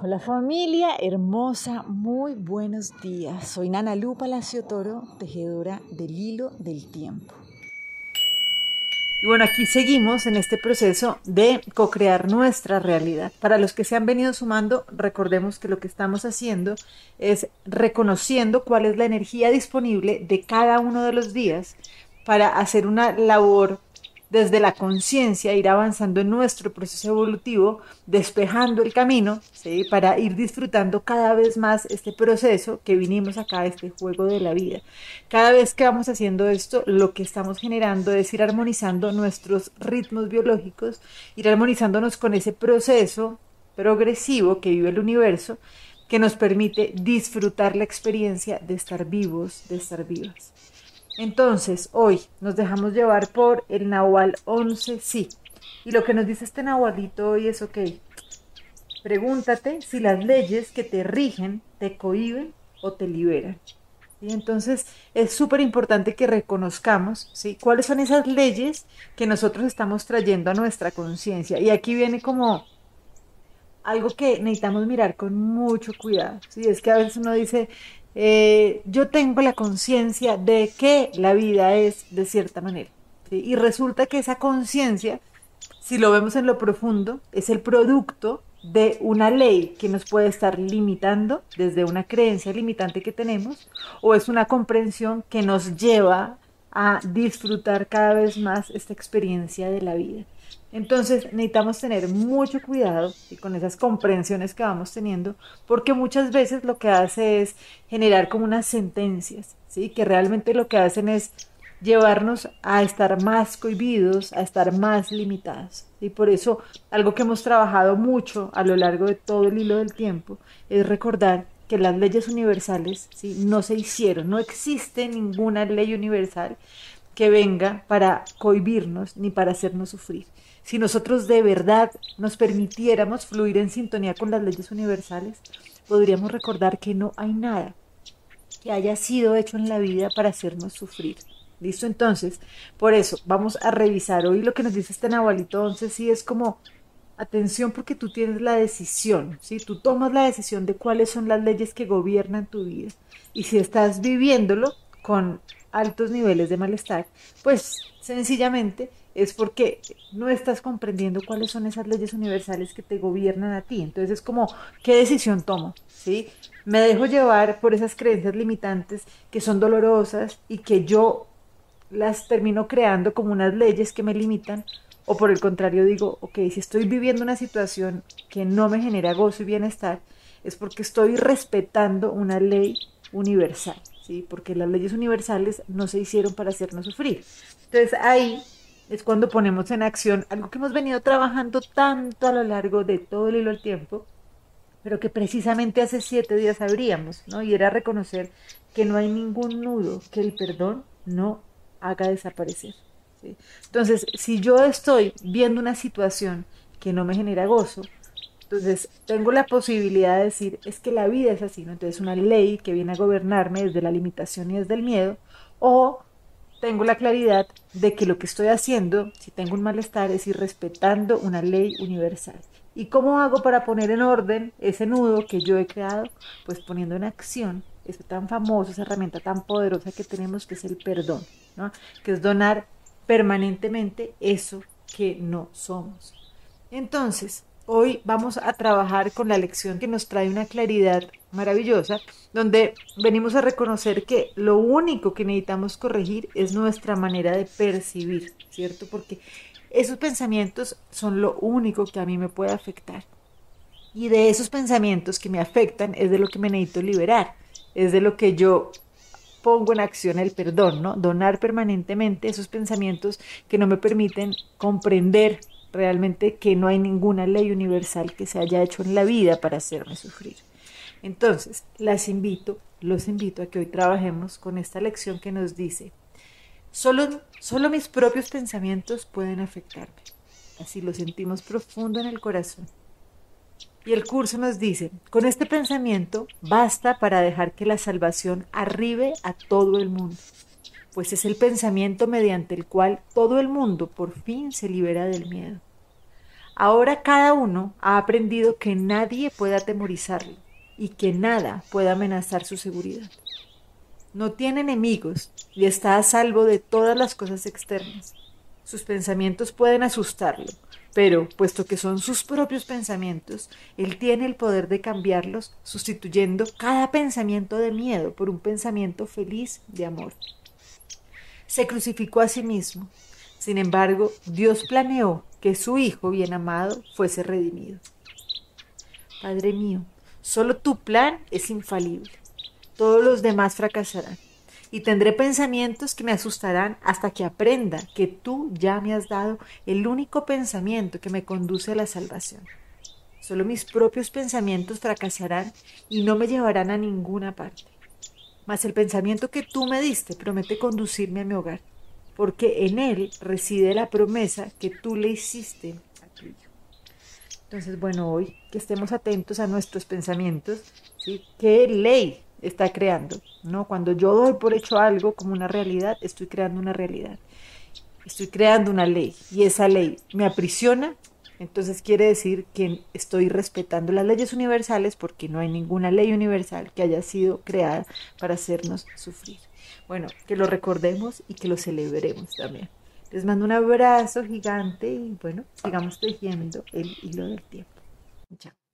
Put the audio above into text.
Hola familia hermosa, muy buenos días. Soy Nana Lu Palacio Toro, tejedora del hilo del tiempo. Y bueno, aquí seguimos en este proceso de co-crear nuestra realidad. Para los que se han venido sumando, recordemos que lo que estamos haciendo es reconociendo cuál es la energía disponible de cada uno de los días para hacer una labor desde la conciencia, ir avanzando en nuestro proceso evolutivo, despejando el camino, para ir disfrutando cada vez más este proceso que vinimos acá, este juego de la vida. Cada vez que vamos haciendo esto, lo que estamos generando es ir armonizando nuestros ritmos biológicos, ir armonizándonos con ese proceso progresivo que vive el universo, que nos permite disfrutar la experiencia de estar vivos, de estar vivas. Entonces, hoy nos dejamos llevar por el Nahual 11, sí. Y lo que nos dice este Nahualito hoy es, ok, pregúntate si las leyes que te rigen te cohiben o te liberan. Y entonces es súper importante que reconozcamos ¿sí? cuáles son esas leyes que nosotros estamos trayendo a nuestra conciencia. Y aquí viene como algo que necesitamos mirar con mucho cuidado. ¿sí? Es que a veces uno dice, eh, yo tengo la conciencia de que la vida es de cierta manera. Y resulta que esa conciencia, si lo vemos en lo profundo, es el producto de una ley que nos puede estar limitando desde una creencia limitante que tenemos o es una comprensión que nos lleva a disfrutar cada vez más esta experiencia de la vida. Entonces necesitamos tener mucho cuidado y con esas comprensiones que vamos teniendo, porque muchas veces lo que hace es generar como unas sentencias, ¿sí? que realmente lo que hacen es llevarnos a estar más cohibidos, a estar más limitados. Y por eso algo que hemos trabajado mucho a lo largo de todo el hilo del tiempo es recordar que las leyes universales ¿sí? no se hicieron, no existe ninguna ley universal que venga para cohibirnos ni para hacernos sufrir. Si nosotros de verdad nos permitiéramos fluir en sintonía con las leyes universales, podríamos recordar que no hay nada que haya sido hecho en la vida para hacernos sufrir. ¿Listo? Entonces, por eso vamos a revisar hoy lo que nos dice este Nahualito 11, sí es como atención porque tú tienes la decisión, ¿sí? Tú tomas la decisión de cuáles son las leyes que gobiernan tu vida. Y si estás viviéndolo con altos niveles de malestar, pues sencillamente es porque no estás comprendiendo cuáles son esas leyes universales que te gobiernan a ti. Entonces es como, ¿qué decisión tomo? ¿Sí? Me dejo llevar por esas creencias limitantes que son dolorosas y que yo las termino creando como unas leyes que me limitan. O por el contrario digo, ok, si estoy viviendo una situación que no me genera gozo y bienestar, es porque estoy respetando una ley universal, ¿sí? Porque las leyes universales no se hicieron para hacernos sufrir. Entonces ahí es cuando ponemos en acción algo que hemos venido trabajando tanto a lo largo de todo el hilo del tiempo, pero que precisamente hace siete días abríamos, ¿no? Y era reconocer que no hay ningún nudo que el perdón no haga desaparecer. Entonces, si yo estoy viendo una situación que no me genera gozo, entonces tengo la posibilidad de decir, es que la vida es así, ¿no? Entonces, una ley que viene a gobernarme desde la limitación y desde el miedo, o tengo la claridad de que lo que estoy haciendo, si tengo un malestar, es ir respetando una ley universal. ¿Y cómo hago para poner en orden ese nudo que yo he creado? Pues poniendo en acción eso tan famoso, esa herramienta tan poderosa que tenemos, que es el perdón, ¿no? que es donar permanentemente eso que no somos. Entonces, hoy vamos a trabajar con la lección que nos trae una claridad maravillosa, donde venimos a reconocer que lo único que necesitamos corregir es nuestra manera de percibir, ¿cierto? Porque esos pensamientos son lo único que a mí me puede afectar. Y de esos pensamientos que me afectan es de lo que me necesito liberar, es de lo que yo pongo en acción el perdón, ¿no? Donar permanentemente esos pensamientos que no me permiten comprender realmente que no hay ninguna ley universal que se haya hecho en la vida para hacerme sufrir. Entonces, las invito, los invito a que hoy trabajemos con esta lección que nos dice, solo, solo mis propios pensamientos pueden afectarme. Así lo sentimos profundo en el corazón. Y el curso nos dice, con este pensamiento basta para dejar que la salvación arribe a todo el mundo, pues es el pensamiento mediante el cual todo el mundo por fin se libera del miedo. Ahora cada uno ha aprendido que nadie puede atemorizarlo y que nada puede amenazar su seguridad. No tiene enemigos y está a salvo de todas las cosas externas. Sus pensamientos pueden asustarlo, pero puesto que son sus propios pensamientos, él tiene el poder de cambiarlos, sustituyendo cada pensamiento de miedo por un pensamiento feliz de amor. Se crucificó a sí mismo. Sin embargo, Dios planeó que su Hijo bien amado fuese redimido. Padre mío, solo tu plan es infalible. Todos los demás fracasarán y tendré pensamientos que me asustarán hasta que aprenda que tú ya me has dado el único pensamiento que me conduce a la salvación. Solo mis propios pensamientos fracasarán y no me llevarán a ninguna parte. Mas el pensamiento que tú me diste promete conducirme a mi hogar, porque en él reside la promesa que tú le hiciste a tu hijo. Entonces, bueno, hoy que estemos atentos a nuestros pensamientos, ¿sí? ¿Qué ley está creando, ¿no? Cuando yo doy por hecho algo como una realidad, estoy creando una realidad. Estoy creando una ley y esa ley me aprisiona, entonces quiere decir que estoy respetando las leyes universales porque no hay ninguna ley universal que haya sido creada para hacernos sufrir. Bueno, que lo recordemos y que lo celebremos también. Les mando un abrazo gigante y bueno, sigamos tejiendo el hilo del tiempo. Chao.